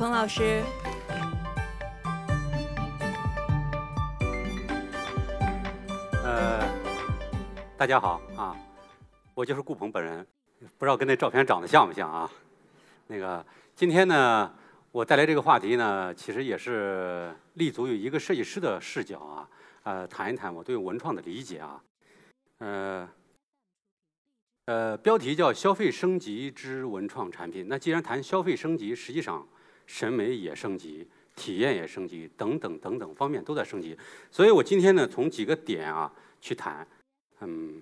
彭老师。呃，大家好啊，我就是顾鹏本人，不知道跟那照片长得像不像啊？那个今天呢，我带来这个话题呢，其实也是立足于一个设计师的视角啊，呃，谈一谈我对文创的理解啊，呃，呃，标题叫“消费升级之文创产品”。那既然谈消费升级，实际上审美也升级。体验也升级，等等等等方面都在升级，所以我今天呢从几个点啊去谈，嗯，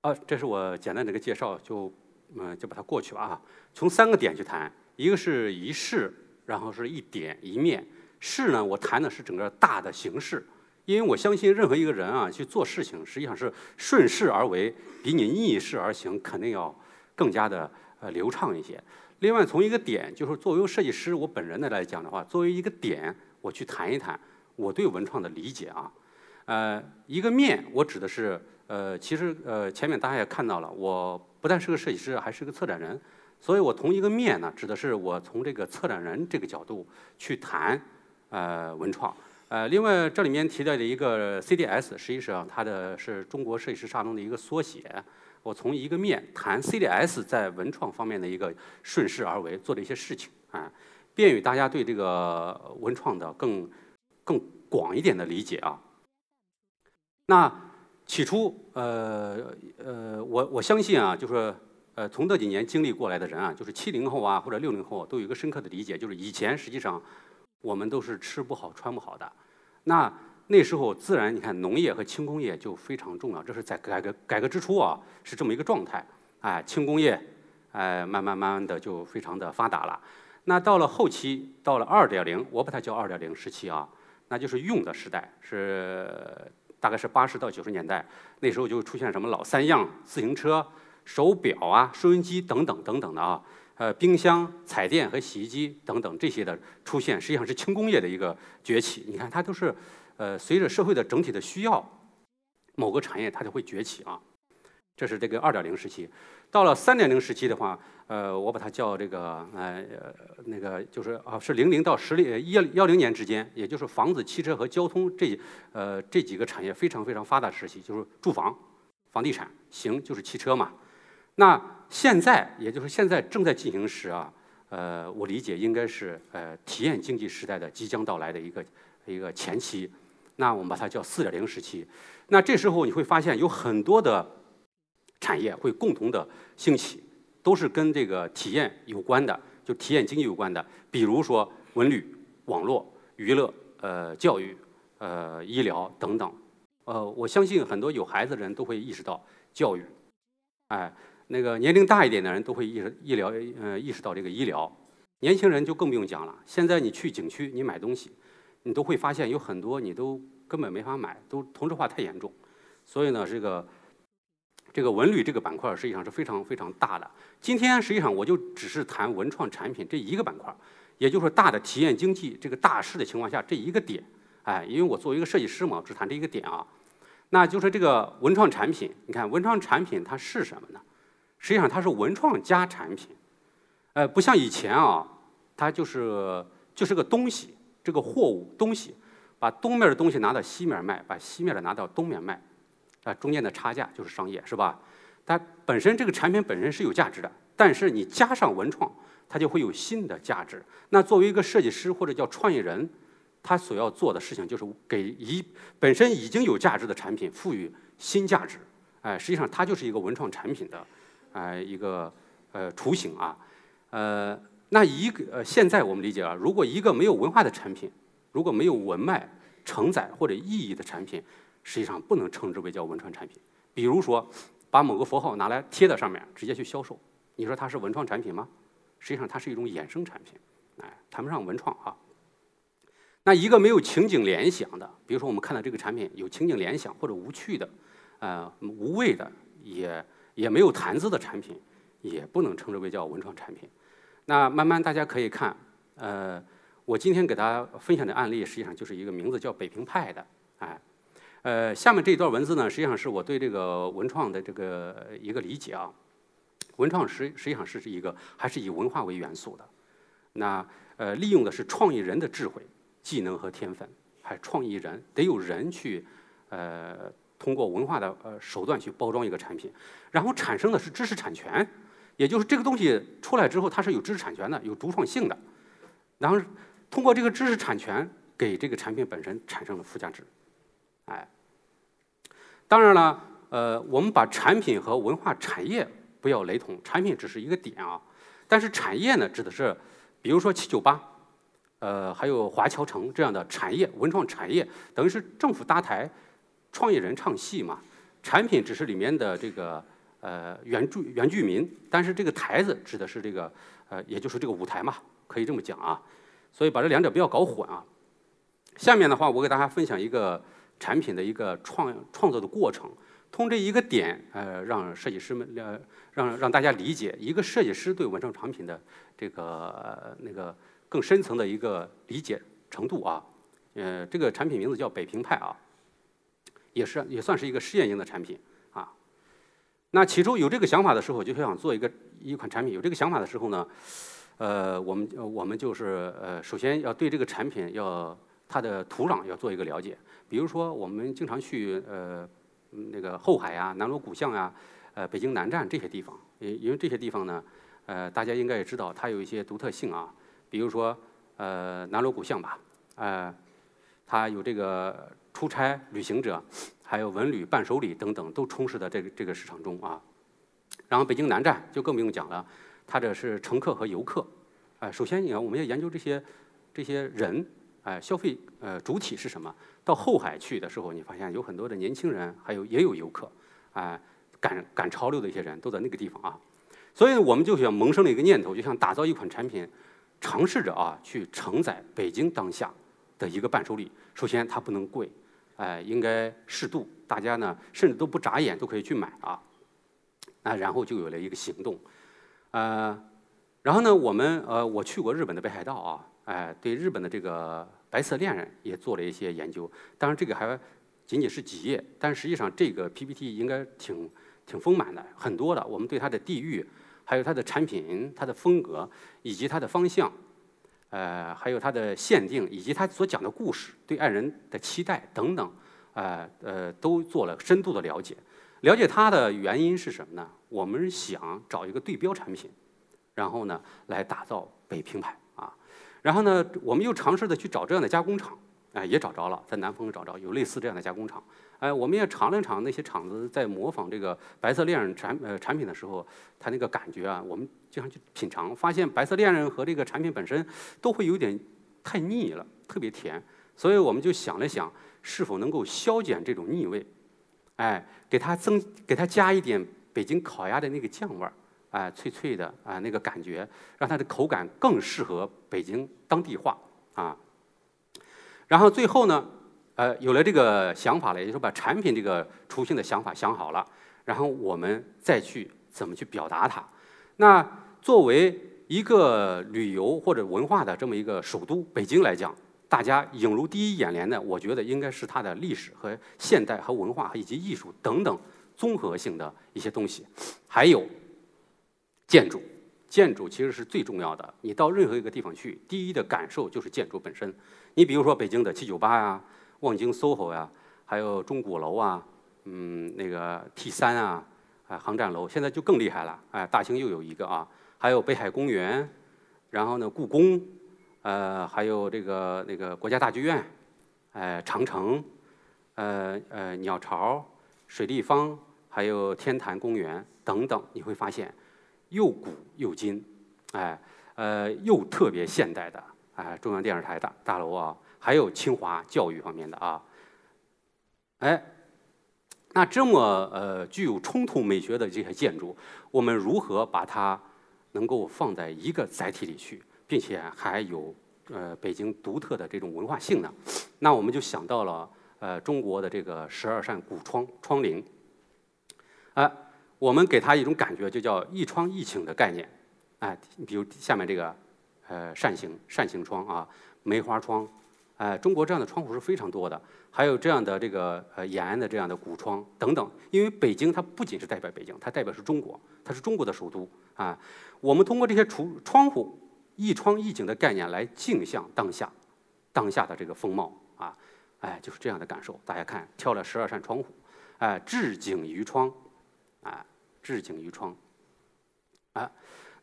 啊，这是我简单的一个介绍，就嗯就把它过去吧啊。从三个点去谈，一个是一事，然后是一点一面。事呢，我谈的是整个大的形式，因为我相信任何一个人啊去做事情，实际上是顺势而为，比你逆势而行肯定要更加的呃流畅一些。另外，从一个点，就是作为设计师，我本人的来讲的话，作为一个点，我去谈一谈我对文创的理解啊。呃，一个面，我指的是，呃，其实呃，前面大家也看到了，我不但是个设计师，还是个策展人，所以我同一个面呢，指的是我从这个策展人这个角度去谈呃文创。呃，另外这里面提到的一个 CDS，实际上它的是中国设计师沙龙的一个缩写。我从一个面谈 CDS 在文创方面的一个顺势而为做的一些事情啊，便于大家对这个文创的更更广一点的理解啊。那起初呃呃，我我相信啊，就是呃从这几年经历过来的人啊，就是七零后啊或者六零后都有一个深刻的理解，就是以前实际上我们都是吃不好穿不好的，那。那时候自然，你看农业和轻工业就非常重要，这是在改革改革之初啊，是这么一个状态。哎，轻工业，哎，慢慢慢慢的就非常的发达了。那到了后期，到了二点零，我把它叫二点零时期啊，那就是用的时代，是大概是八十到九十年代。那时候就出现什么老三样，自行车、手表啊、收音机等等等等的啊，呃，冰箱、彩电和洗衣机等等这些的出现，实际上是轻工业的一个崛起。你看，它都是。呃，随着社会的整体的需要，某个产业它就会崛起啊。这是这个二点零时期。到了三点零时期的话，呃，我把它叫这个呃那个就是啊，是零零到十零幺幺零年之间，也就是房子、汽车和交通这呃这几个产业非常非常发达时期，就是住房、房地产，行就是汽车嘛。那现在也就是现在正在进行时啊，呃，我理解应该是呃体验经济时代的即将到来的一个一个前期。那我们把它叫四点零时期，那这时候你会发现有很多的产业会共同的兴起，都是跟这个体验有关的，就体验经济有关的，比如说文旅、网络、娱乐、呃教育、呃医疗等等。呃，我相信很多有孩子的人都会意识到教育，哎，那个年龄大一点的人都会意识医疗，呃意识到这个医疗，年轻人就更不用讲了。现在你去景区，你买东西。你都会发现有很多你都根本没法买，都同质化太严重，所以呢，这个这个文旅这个板块实际上是非常非常大的。今天实际上我就只是谈文创产品这一个板块，也就是说大的体验经济这个大势的情况下这一个点，哎，因为我作为一个设计师嘛，只谈这一个点啊。那就是这个文创产品，你看文创产品它是什么呢？实际上它是文创加产品，呃，不像以前啊，它就是就是个东西。这个货物东西，把东面的东西拿到西面卖，把西面的拿到东面卖，啊，中间的差价就是商业，是吧？它本身这个产品本身是有价值的，但是你加上文创，它就会有新的价值。那作为一个设计师或者叫创业人，他所要做的事情就是给一本身已经有价值的产品赋予新价值。哎，实际上它就是一个文创产品的，哎，一个呃雏形啊，呃。那一个呃，现在我们理解啊，如果一个没有文化的产品，如果没有文脉承载或者意义的产品，实际上不能称之为叫文创产品。比如说，把某个符号拿来贴在上面，直接去销售，你说它是文创产品吗？实际上它是一种衍生产品，哎，谈不上文创啊。那一个没有情景联想的，比如说我们看到这个产品有情景联想或者无趣的，呃，无味的，也也没有谈资的产品，也不能称之为叫文创产品。那慢慢大家可以看，呃，我今天给大家分享的案例，实际上就是一个名字叫北平派的，哎，呃，下面这一段文字呢，实际上是我对这个文创的这个一个理解啊。文创实实际上是一个还是以文化为元素的，那呃，利用的是创意人的智慧、技能和天分，还创意人得有人去呃，通过文化的呃手段去包装一个产品，然后产生的是知识产权，也就是这个东西出来之后，它是有知识产权的，有独创性的，然后通过这个知识产权给这个产品本身产生了附加值，哎，当然了，呃，我们把产品和文化产业不要雷同，产品只是一个点啊，但是产业呢，指的是。比如说七九八，呃，还有华侨城这样的产业，文创产业等于是政府搭台，创业人唱戏嘛。产品只是里面的这个呃原住原居民，但是这个台子指的是这个呃，也就是这个舞台嘛，可以这么讲啊。所以把这两者不要搞混啊。下面的话，我给大家分享一个产品的一个创创作的过程，通这一个点，呃，让设计师们呃，让让大家理解一个设计师对文创产品的。这个那个更深层的一个理解程度啊，呃，这个产品名字叫北平派啊，也是也算是一个试验型的产品。那起初有这个想法的时候，就想做一个一款产品。有这个想法的时候呢，呃，我们我们就是呃，首先要对这个产品要它的土壤要做一个了解。比如说，我们经常去呃那个后海呀、南锣鼓巷呀、呃北京南站这些地方，因因为这些地方呢。呃，大家应该也知道，它有一些独特性啊，比如说，呃，南锣鼓巷吧，呃，它有这个出差旅行者，还有文旅伴手礼等等，都充斥在这个这个市场中啊。然后北京南站就更不用讲了，它这是乘客和游客，哎，首先你看，我们要研究这些这些人，哎，消费呃主体是什么？到后海去的时候，你发现有很多的年轻人，还有也有游客，哎，赶赶潮流的一些人都在那个地方啊。所以我们就想萌生了一个念头，就想打造一款产品，尝试着啊去承载北京当下的一个伴手礼。首先它不能贵，哎，应该适度，大家呢甚至都不眨眼都可以去买啊。啊，然后就有了一个行动，呃，然后呢，我们呃我去过日本的北海道啊，哎，对日本的这个白色恋人也做了一些研究。当然这个还仅仅是几页，但实际上这个 PPT 应该挺挺丰满的，很多的。我们对它的地域。还有它的产品、它的风格以及它的方向，呃，还有它的限定以及他所讲的故事、对爱人的期待等等，呃呃，都做了深度的了解。了解它的原因是什么呢？我们想找一个对标产品，然后呢来打造北平牌啊。然后呢，我们又尝试的去找这样的加工厂，哎，也找着了，在南丰找着有类似这样的加工厂。哎，我们也尝了尝那些厂子在模仿这个白色恋人产呃产品的时候，它那个感觉啊，我们经常去品尝，发现白色恋人和这个产品本身都会有点太腻了，特别甜，所以我们就想了想，是否能够消减这种腻味，哎，给它增给它加一点北京烤鸭的那个酱味儿，哎，脆脆的啊那个感觉，让它的口感更适合北京当地化啊，然后最后呢。呃，有了这个想法了，也就是说把产品这个雏形的想法想好了，然后我们再去怎么去表达它。那作为一个旅游或者文化的这么一个首都北京来讲，大家映入第一眼帘的，我觉得应该是它的历史和现代和文化以及艺术等等综合性的一些东西，还有建筑。建筑其实是最重要的。你到任何一个地方去，第一的感受就是建筑本身。你比如说北京的七九八呀。望京 SOHO 呀，还有钟鼓楼啊，嗯，那个 T 三啊，啊，航站楼，现在就更厉害了，哎，大兴又有一个啊，还有北海公园，然后呢，故宫，呃，还有这个那个国家大剧院，哎，长城，呃呃，鸟巢，水立方，还有天坛公园等等，你会发现，又古又今，哎，呃，又特别现代的，哎，中央电视台大大楼啊。还有清华教育方面的啊，哎，那这么呃具有冲突美学的这些建筑，我们如何把它能够放在一个载体里去，并且还有呃北京独特的这种文化性呢？那我们就想到了呃中国的这个十二扇古窗窗棂，哎，我们给它一种感觉，就叫一窗一景的概念，哎，比如下面这个呃扇形扇形窗啊，梅花窗。哎，中国这样的窗户是非常多的，还有这样的这个呃延安的这样的古窗等等。因为北京它不仅是代表北京，它代表是中国，它是中国的首都啊。我们通过这些窗窗户，一窗一景的概念来镜像当下，当下的这个风貌啊，哎，就是这样的感受。大家看，挑了十二扇窗户，哎，置景于窗，啊，置景于窗，啊，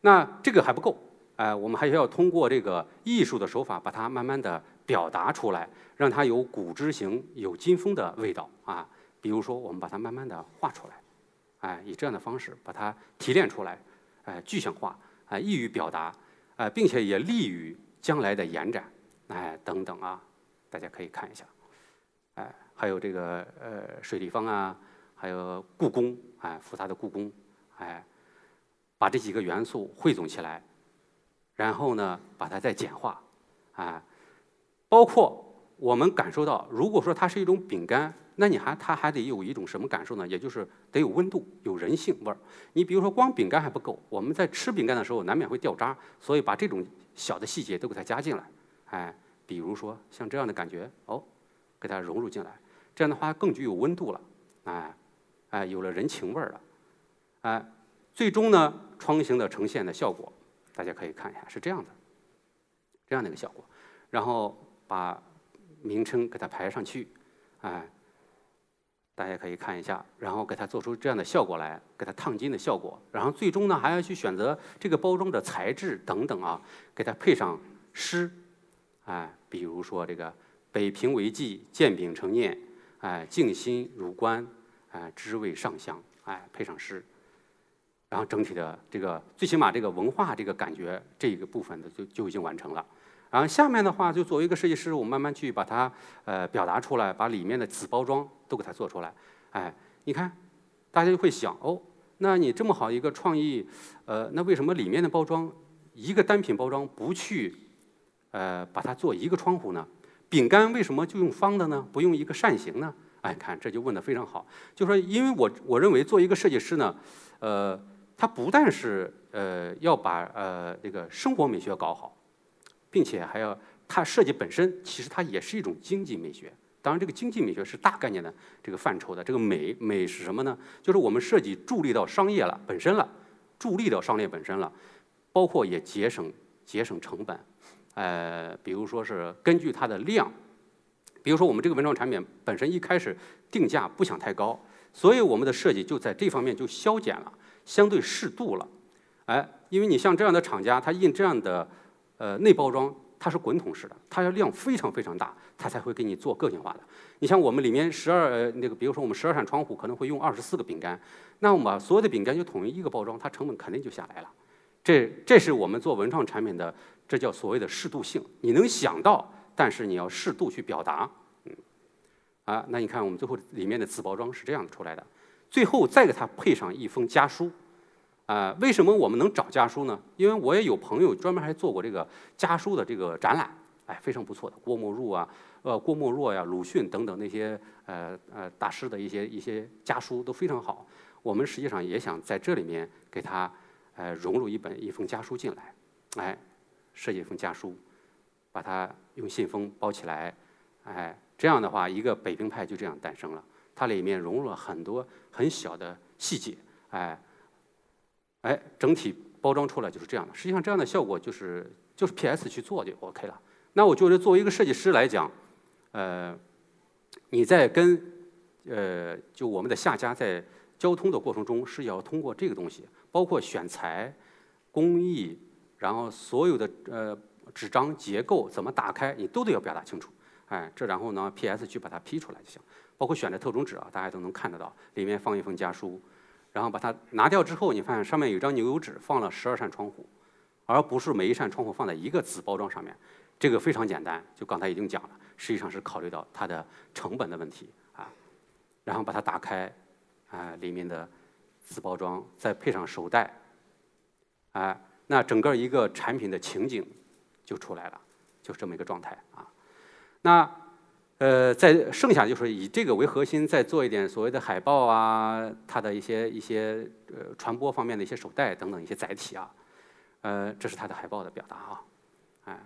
那这个还不够，哎，我们还需要通过这个艺术的手法，把它慢慢的表达出来，让它有古之形、有金风的味道啊。比如说，我们把它慢慢的画出来，哎，以这样的方式把它提炼出来，哎，具象化，哎，易于表达，哎，并且也利于将来的延展，哎，等等啊，大家可以看一下，哎，还有这个呃水立方啊，还有故宫，哎，复杂的故宫，哎，把这几个元素汇总起来，然后呢，把它再简化，哎，包括我们感受到，如果说它是一种饼干。那你还它还得有一种什么感受呢？也就是得有温度，有人性味儿。你比如说光饼干还不够，我们在吃饼干的时候难免会掉渣，所以把这种小的细节都给它加进来。哎，比如说像这样的感觉，哦，给它融入进来，这样的话更具有温度了。哎，哎，有了人情味儿了。哎，最终呢，窗型的呈现的效果，大家可以看一下，是这样的，这样的一个效果。然后把名称给它排上去，哎。大家可以看一下，然后给它做出这样的效果来，给它烫金的效果，然后最终呢还要去选择这个包装的材质等等啊，给它配上诗，哎，比如说这个“北平为记，见饼成念”，哎，“静心如观”，哎，“知味上香”，哎，配上诗，然后整体的这个最起码这个文化这个感觉这一个部分的就就已经完成了。然后下面的话，就作为一个设计师，我慢慢去把它呃表达出来，把里面的子包装都给它做出来。哎，你看，大家就会想哦，那你这么好一个创意，呃，那为什么里面的包装一个单品包装不去呃把它做一个窗户呢？饼干为什么就用方的呢？不用一个扇形呢？哎，看这就问的非常好。就说因为我我认为做一个设计师呢，呃，他不但是呃要把呃这个生活美学搞好。并且还要，它设计本身其实它也是一种经济美学。当然，这个经济美学是大概念的这个范畴的。这个美美是什么呢？就是我们设计助力到商业了本身了，助力到商业本身了，包括也节省节省成本。呃，比如说是根据它的量，比如说我们这个文创产品本身一开始定价不想太高，所以我们的设计就在这方面就削减了，相对适度了。哎，因为你像这样的厂家，他印这样的。呃，内包装它是滚筒式的，它要量非常非常大，它才会给你做个性化的。你像我们里面十二那个，比如说我们十二扇窗户可能会用二十四个饼干，那我们把所有的饼干就统一一个包装，它成本肯定就下来了。这这是我们做文创产品的，这叫所谓的适度性。你能想到，但是你要适度去表达，嗯，啊，那你看我们最后里面的子包装是这样出来的，最后再给它配上一封家书。啊，为什么我们能找家书呢？因为我也有朋友专门还做过这个家书的这个展览，哎，非常不错的。郭沫若啊，呃，郭沫若呀，鲁迅等等那些呃呃大师的一些一些家书都非常好。我们实际上也想在这里面给他呃融入一本一封家书进来，哎，设计一封家书，把它用信封包起来，哎，这样的话一个北平派就这样诞生了。它里面融入了很多很小的细节，哎。哎，整体包装出来就是这样的。实际上，这样的效果就是就是 PS 去做就 OK 了。那我觉得作为一个设计师来讲，呃，你在跟呃就我们的下家在交通的过程中是要通过这个东西，包括选材、工艺，然后所有的呃纸张结构怎么打开，你都得要表达清楚。哎，这然后呢，PS 去把它 P 出来就行。包括选的特种纸啊，大家都能看得到，里面放一封家书。然后把它拿掉之后，你发现上面有一张牛油纸，放了十二扇窗户，而不是每一扇窗户放在一个纸包装上面。这个非常简单，就刚才已经讲了，实际上是考虑到它的成本的问题啊。然后把它打开，啊，里面的纸包装再配上手袋，啊，那整个一个产品的情景就出来了，就是这么一个状态啊。那。呃，在剩下就是以这个为核心，再做一点所谓的海报啊，它的一些一些呃传播方面的一些手袋等等一些载体啊，呃，这是它的海报的表达啊，哎，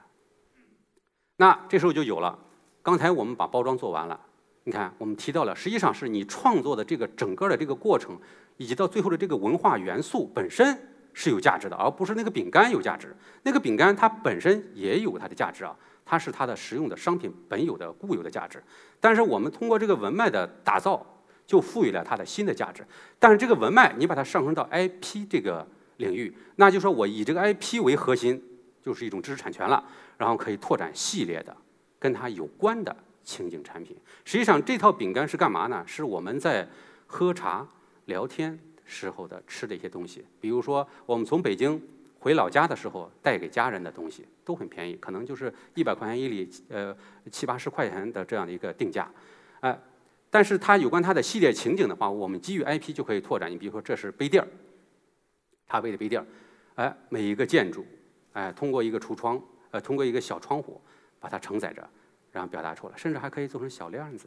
那这时候就有了。刚才我们把包装做完了，你看我们提到了，实际上是你创作的这个整个的这个过程，以及到最后的这个文化元素本身是有价值的，而不是那个饼干有价值。那个饼干它本身也有它的价值啊，它是它的实用的商品本有的固有的价值。但是我们通过这个文脉的打造，就赋予了它的新的价值。但是这个文脉你把它上升到 IP 这个领域，那就说我以这个 IP 为核心，就是一种知识产权了，然后可以拓展系列的跟它有关的情景产品。实际上这套饼干是干嘛呢？是我们在喝茶聊天。时候的吃的一些东西，比如说我们从北京回老家的时候带给家人的东西都很便宜，可能就是一百块钱一里，呃七八十块钱的这样的一个定价，哎，但是它有关它的系列情景的话，我们基于 IP 就可以拓展。你比如说这是杯垫儿，他喂的杯垫儿，哎，每一个建筑，哎，通过一个橱窗，呃，通过一个小窗户把它承载着，然后表达出来，甚至还可以做成小链子。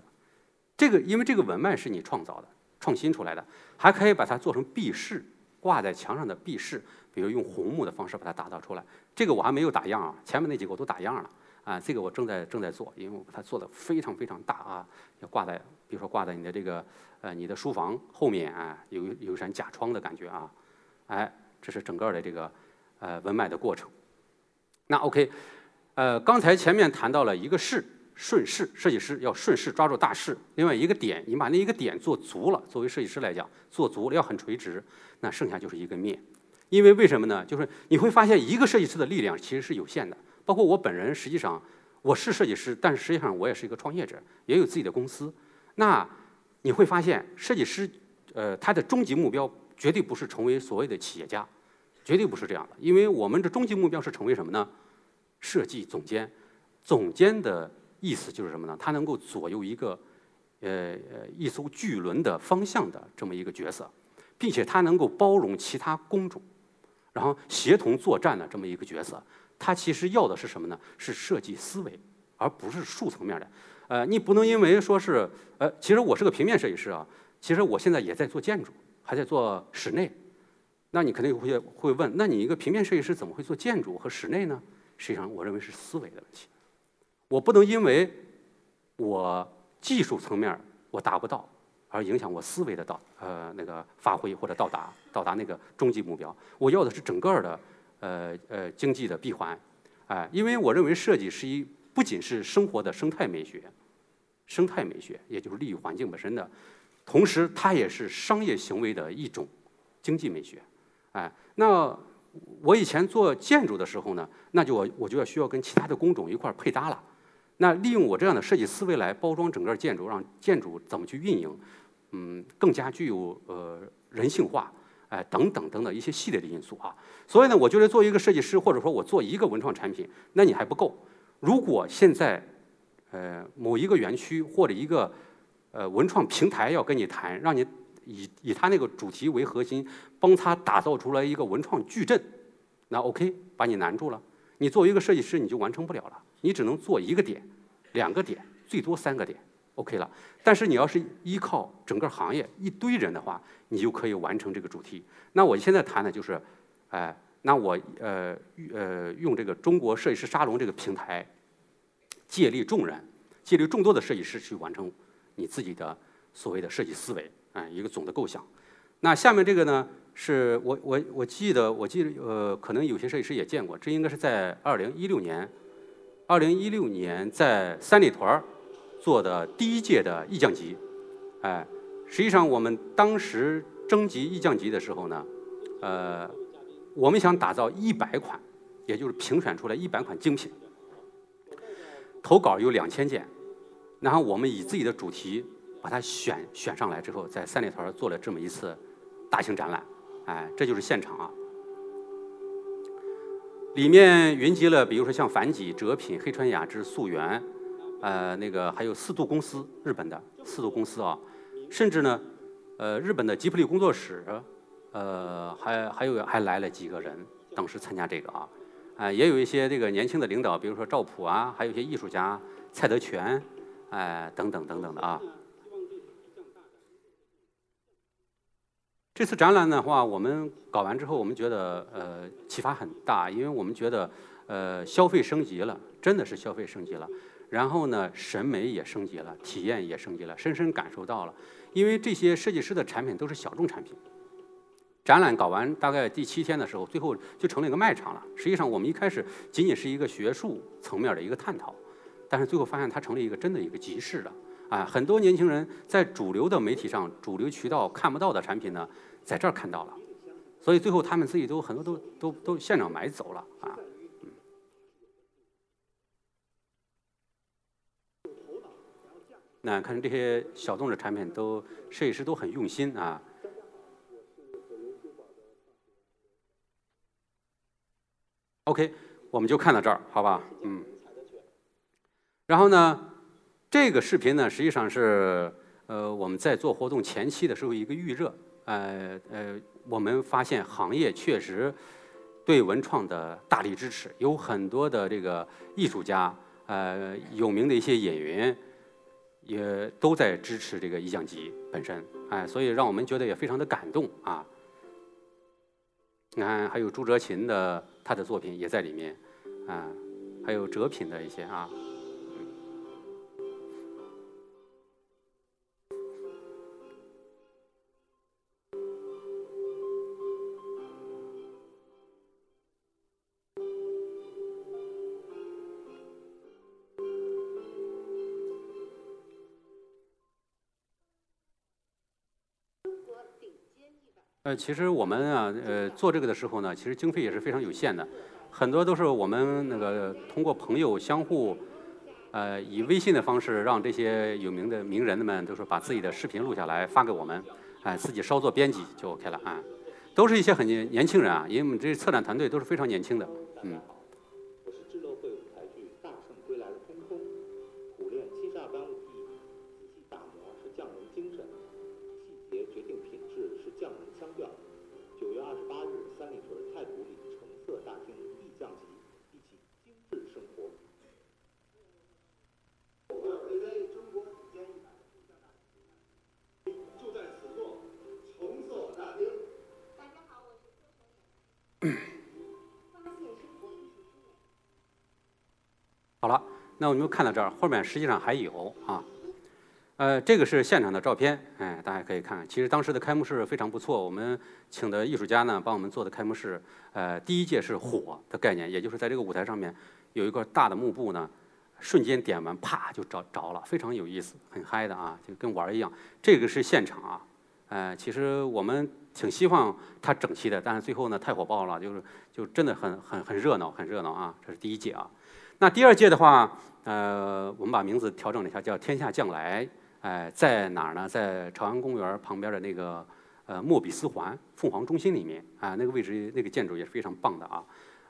这个因为这个文脉是你创造的。创新出来的，还可以把它做成壁饰，挂在墙上的壁饰，比如用红木的方式把它打造出来。这个我还没有打样啊，前面那几个我都打样了啊。这个我正在正在做，因为我把它做的非常非常大啊，要挂在，比如说挂在你的这个呃你的书房后面啊，有有一扇假窗的感觉啊。哎，这是整个的这个呃文脉的过程。那 OK，呃，刚才前面谈到了一个势。顺势，设计师要顺势抓住大势。另外一个点，你把那一个点做足了，作为设计师来讲，做足了要很垂直，那剩下就是一个面。因为为什么呢？就是你会发现，一个设计师的力量其实是有限的。包括我本人，实际上我是设计师，但是实际上我也是一个创业者，也有自己的公司。那你会发现，设计师，呃，他的终极目标绝对不是成为所谓的企业家，绝对不是这样的。因为我们的终极目标是成为什么呢？设计总监，总监的。意思就是什么呢？它能够左右一个，呃呃一艘巨轮的方向的这么一个角色，并且它能够包容其他工种，然后协同作战的这么一个角色。它其实要的是什么呢？是设计思维，而不是术层面的。呃，你不能因为说是，呃，其实我是个平面设计师啊，其实我现在也在做建筑，还在做室内。那你肯定会会问，那你一个平面设计师怎么会做建筑和室内呢？实际上，我认为是思维的问题。我不能因为我技术层面我达不到，而影响我思维的到呃那个发挥或者到达到达那个终极目标。我要的是整个的呃呃经济的闭环，哎，因为我认为设计是一不仅是生活的生态美学，生态美学也就是利于环境本身的，同时它也是商业行为的一种经济美学，哎，那我以前做建筑的时候呢，那就我我就要需要跟其他的工种一块儿配搭了。那利用我这样的设计思维来包装整个建筑，让建筑怎么去运营，嗯，更加具有呃人性化，哎，等等等等一些系列的因素啊。所以呢，我觉得做一个设计师，或者说我做一个文创产品，那你还不够。如果现在，呃，某一个园区或者一个呃文创平台要跟你谈，让你以以他那个主题为核心，帮他打造出来一个文创矩阵，那 OK，把你难住了。你作为一个设计师，你就完成不了了。你只能做一个点、两个点，最多三个点，OK 了。但是你要是依靠整个行业一堆人的话，你就可以完成这个主题。那我现在谈的就是，哎，那我呃呃用这个中国设计师沙龙这个平台，借力众人，借力众多的设计师去完成你自己的所谓的设计思维，哎，一个总的构想。那下面这个呢，是我我我记得我记得呃，可能有些设计师也见过，这应该是在二零一六年。二零一六年在三里屯做的第一届的意匠集，哎，实际上我们当时征集意匠集的时候呢，呃，我们想打造一百款，也就是评选出来一百款精品，投稿有两千件，然后我们以自己的主题把它选选上来之后，在三里屯做了这么一次大型展览，哎，这就是现场啊。里面云集了，比如说像凡几、哲品、黑川雅之、素媛，呃，那个还有四度公司，日本的四度公司啊，甚至呢，呃，日本的吉普力工作室，呃，还还有还来了几个人，当时参加这个啊，啊，也有一些这个年轻的领导，比如说赵普啊，还有一些艺术家蔡德全，哎，等等等等的啊。这次展览的话，我们搞完之后，我们觉得呃启发很大，因为我们觉得呃消费升级了，真的是消费升级了。然后呢，审美也升级了，体验也升级了，深深感受到了。因为这些设计师的产品都是小众产品，展览搞完大概第七天的时候，最后就成了一个卖场了。实际上，我们一开始仅仅是一个学术层面的一个探讨，但是最后发现它成了一个真的一个集市了。啊，很多年轻人在主流的媒体上、主流渠道看不到的产品呢，在这儿看到了，所以最后他们自己都很多都都都现场买走了啊。那看这些小众的产品，都设计师都很用心啊。OK，我们就看到这儿，好吧？嗯。然后呢，这个视频呢，实际上是呃我们在做活动前期的时候一个预热。呃呃，我们发现行业确实对文创的大力支持，有很多的这个艺术家，呃，有名的一些演员。也都在支持这个意匠集本身，哎，所以让我们觉得也非常的感动啊。你看，还有朱哲琴的他的作品也在里面，啊，还有哲品的一些啊。呃，其实我们啊，呃，做这个的时候呢，其实经费也是非常有限的，很多都是我们那个通过朋友相互，呃，以微信的方式让这些有名的名人们都是把自己的视频录下来发给我们，哎，自己稍作编辑就 OK 了啊，都是一些很年轻人啊，因为我们这策展团队都是非常年轻的，嗯。那我们就看到这儿，后面实际上还有啊，呃，这个是现场的照片，哎，大家可以看。其实当时的开幕式非常不错，我们请的艺术家呢，帮我们做的开幕式。呃，第一届是火的概念，也就是在这个舞台上面有一块大的幕布呢，瞬间点完，啪就着着了，非常有意思，很嗨的啊，就跟玩儿一样。这个是现场啊，呃，其实我们挺希望它整齐的，但是最后呢太火爆了，就是就真的很很很热闹，很热闹啊。这是第一届啊。那第二届的话，呃，我们把名字调整了一下，叫“天下将来”。哎，在哪儿呢？在朝阳公园旁边的那个呃莫比斯环凤凰中心里面啊，那个位置那个建筑也是非常棒的啊。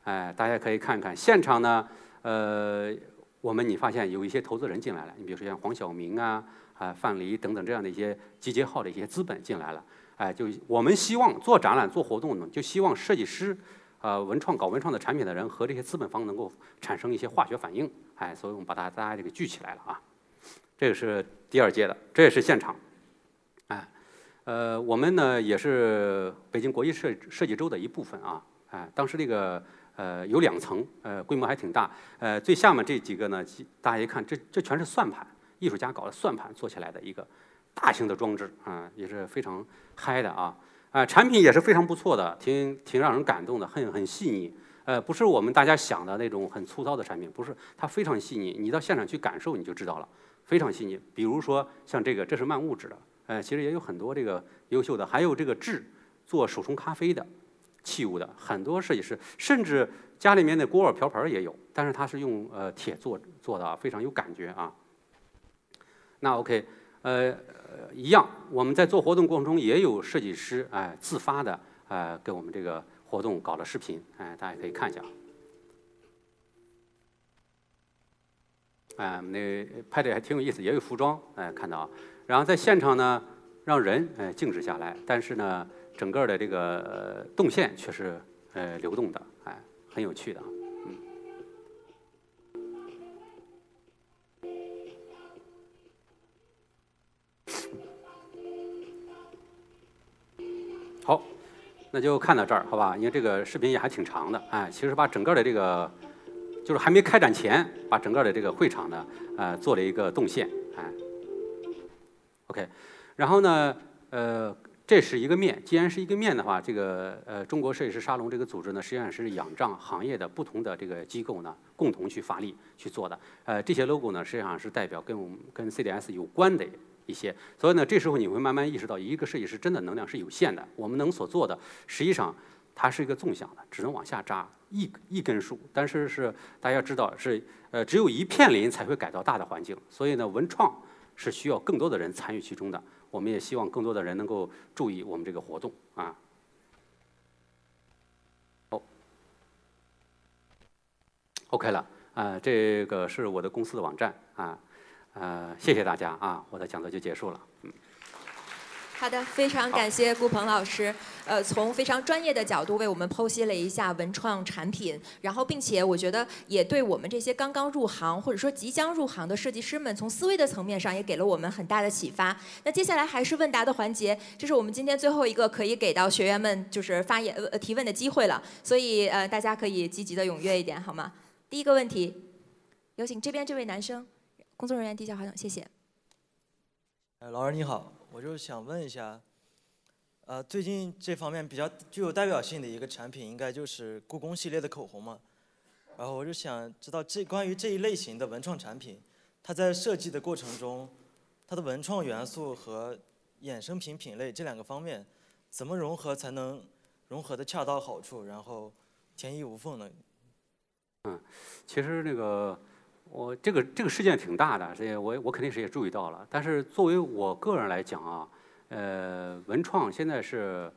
哎，大家可以看看现场呢，呃，我们你发现有一些投资人进来了，你比如说像黄晓明啊、啊范蠡等等这样的一些集结号的一些资本进来了。哎，就我们希望做展览、做活动呢，就希望设计师。呃，文创搞文创的产品的人和这些资本方能够产生一些化学反应，哎，所以我们把它大家这个聚起来了啊。这个是第二届的，这也是现场，哎，呃，我们呢也是北京国际设设计周的一部分啊，哎，当时这个呃有两层，呃，规模还挺大，呃，最下面这几个呢，大家一看，这这全是算盘，艺术家搞的算盘做起来的一个大型的装置啊，也是非常嗨的啊。啊，产品也是非常不错的，挺挺让人感动的，很很细腻。呃，不是我们大家想的那种很粗糙的产品，不是，它非常细腻。你到现场去感受，你就知道了，非常细腻。比如说像这个，这是漫物质的，呃，其实也有很多这个优秀的，还有这个制做手冲咖啡的器物的，很多设计师，甚至家里面的锅碗瓢盆也有，但是它是用呃铁做做的，非常有感觉啊。那 OK，呃。一样，我们在做活动过程中也有设计师哎自发的呃给我们这个活动搞了视频哎，大家可以看一下。哎，那拍的还挺有意思，也有服装哎看到，然后在现场呢让人哎静止下来，但是呢整个的这个动线却是呃流动的哎，很有趣的。好，那就看到这儿，好吧？因为这个视频也还挺长的，哎，其实把整个的这个，就是还没开展前，把整个的这个会场呢，呃，做了一个动线，哎，OK。然后呢，呃，这是一个面，既然是一个面的话，这个呃中国设计师沙龙这个组织呢，实际上是仰仗行业的不同的这个机构呢，共同去发力去做的。呃，这些 logo 呢，实际上是代表跟我们跟 CDS 有关的一些。所以呢，这时候你会慢慢意识到，一个设计师真的能量是有限的。我们能所做的，实际上它是一个纵向的，只能往下扎一一根树。但是是大家知道是呃，只有一片林才会改造大的环境。所以呢，文创是需要更多的人参与其中的。我们也希望更多的人能够注意我们这个活动啊。好，OK 了啊，这个是我的公司的网站啊，呃，谢谢大家啊，我的讲座就结束了，嗯。好的，非常感谢顾鹏老师，呃，从非常专业的角度为我们剖析了一下文创产品，然后并且我觉得也对我们这些刚刚入行或者说即将入行的设计师们，从思维的层面上也给了我们很大的启发。那接下来还是问答的环节，这是我们今天最后一个可以给到学员们就是发言呃提问的机会了，所以呃大家可以积极的踊跃一点好吗？第一个问题，有请这边这位男生，工作人员递交好友，谢谢。呃，老师你好。我就想问一下，呃，最近这方面比较具有代表性的一个产品，应该就是故宫系列的口红嘛。然后我就想知道，这关于这一类型的文创产品，它在设计的过程中，它的文创元素和衍生品品类这两个方面，怎么融合才能融合的恰到好处，然后天衣无缝呢？嗯，其实那个。我这个这个事件挺大的，这我我肯定是也注意到了。但是作为我个人来讲啊，呃，文创现在是，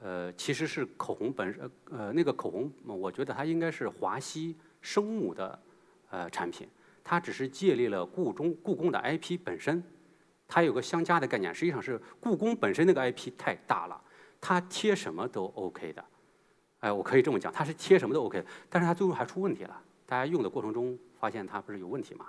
呃，其实是口红本身，呃，那个口红，我觉得它应该是华西生物的呃产品，它只是借力了故中故宫的 IP 本身，它有个相加的概念，实际上是故宫本身那个 IP 太大了，它贴什么都 OK 的，哎，我可以这么讲，它是贴什么都 OK，但是它最后还出问题了，大家用的过程中。发现它不是有问题嘛？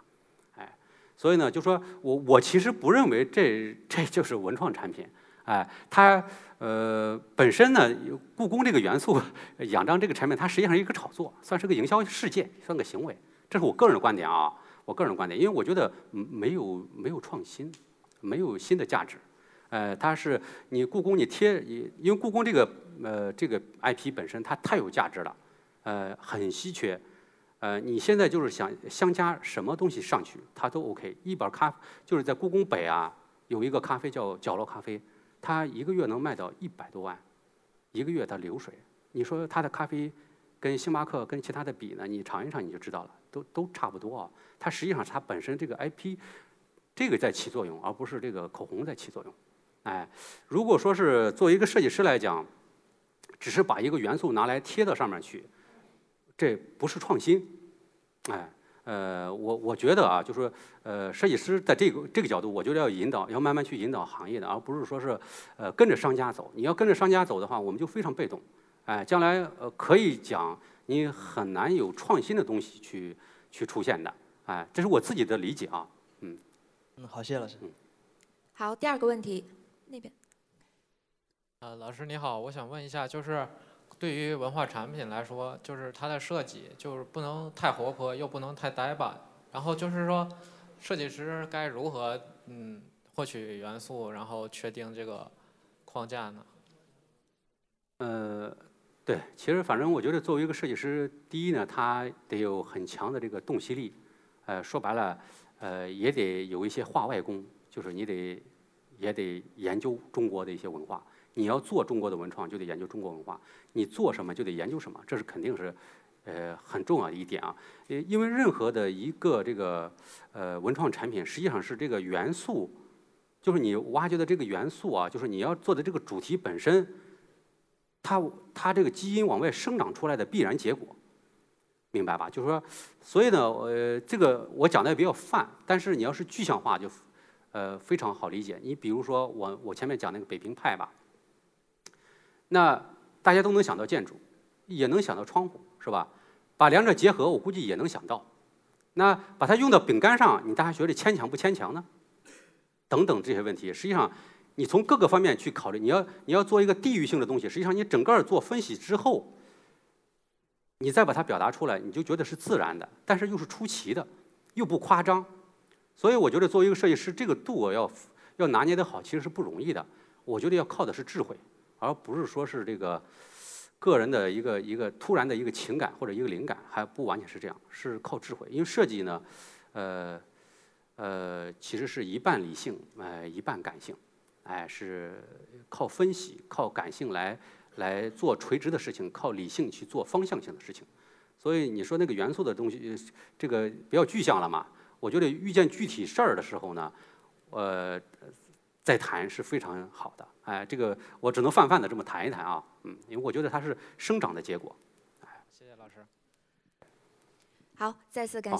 哎，所以呢，就说我我其实不认为这这就是文创产品，哎，它呃本身呢，故宫这个元素仰仗这个产品，它实际上是一个炒作，算是个营销事件，算个行为，这是我个人的观点啊，我个人观点，因为我觉得没有没有创新，没有新的价值，呃，它是你故宫你贴，因为故宫这个呃这个 IP 本身它太有价值了，呃，很稀缺。呃，你现在就是想相加什么东西上去，它都 OK。一本咖就是在故宫北啊，有一个咖啡叫角落咖啡，它一个月能卖到一百多万，一个月的流水。你说它的咖啡跟星巴克跟其他的比呢？你尝一尝你就知道了，都都差不多啊。它实际上它本身这个 IP，这个在起作用，而不是这个口红在起作用。哎，如果说是作为一个设计师来讲，只是把一个元素拿来贴到上面去。这不是创新，哎，呃，我我觉得啊，就是，呃，设计师在这个这个角度，我觉得要引导，要慢慢去引导行业的，而不是说是，呃，跟着商家走。你要跟着商家走的话，我们就非常被动，哎，将来呃可以讲，你很难有创新的东西去去出现的，哎，这是我自己的理解啊，嗯，嗯，好，谢谢老师。嗯，好，第二个问题，那边。呃，老师你好，我想问一下，就是。对于文化产品来说，就是它的设计就是不能太活泼，又不能太呆板。然后就是说，设计师该如何嗯获取元素，然后确定这个框架呢？呃，对，其实反正我觉得作为一个设计师，第一呢，他得有很强的这个洞悉力。呃，说白了，呃，也得有一些画外功，就是你得也得研究中国的一些文化。你要做中国的文创，就得研究中国文化。你做什么就得研究什么，这是肯定是，呃，很重要的一点啊。因为任何的一个这个呃文创产品，实际上是这个元素，就是你挖掘的这个元素啊，就是你要做的这个主题本身，它它这个基因往外生长出来的必然结果，明白吧？就是说，所以呢，呃，这个我讲的也比较泛，但是你要是具象化，就呃非常好理解。你比如说我我前面讲那个北平派吧。那大家都能想到建筑，也能想到窗户，是吧？把两者结合，我估计也能想到。那把它用到饼干上，你大家觉得牵强不牵强呢？等等这些问题，实际上你从各个方面去考虑，你要你要做一个地域性的东西，实际上你整个做分析之后，你再把它表达出来，你就觉得是自然的，但是又是出奇的，又不夸张。所以我觉得作为一个设计师，这个度要要拿捏得好，其实是不容易的。我觉得要靠的是智慧，而不是说是这个个人的一个一个突然的一个情感或者一个灵感，还不完全是这样，是靠智慧。因为设计呢，呃呃，其实是一半理性，呃，一半感性，哎，是靠分析、靠感性来来做垂直的事情，靠理性去做方向性的事情。所以你说那个元素的东西，这个比较具象了嘛？我觉得遇见具体事儿的时候呢，呃，再谈是非常好的。哎，这个我只能泛泛的这么谈一谈啊，嗯，因为我觉得它是生长的结果。哎谢谢老师。好，再次感谢。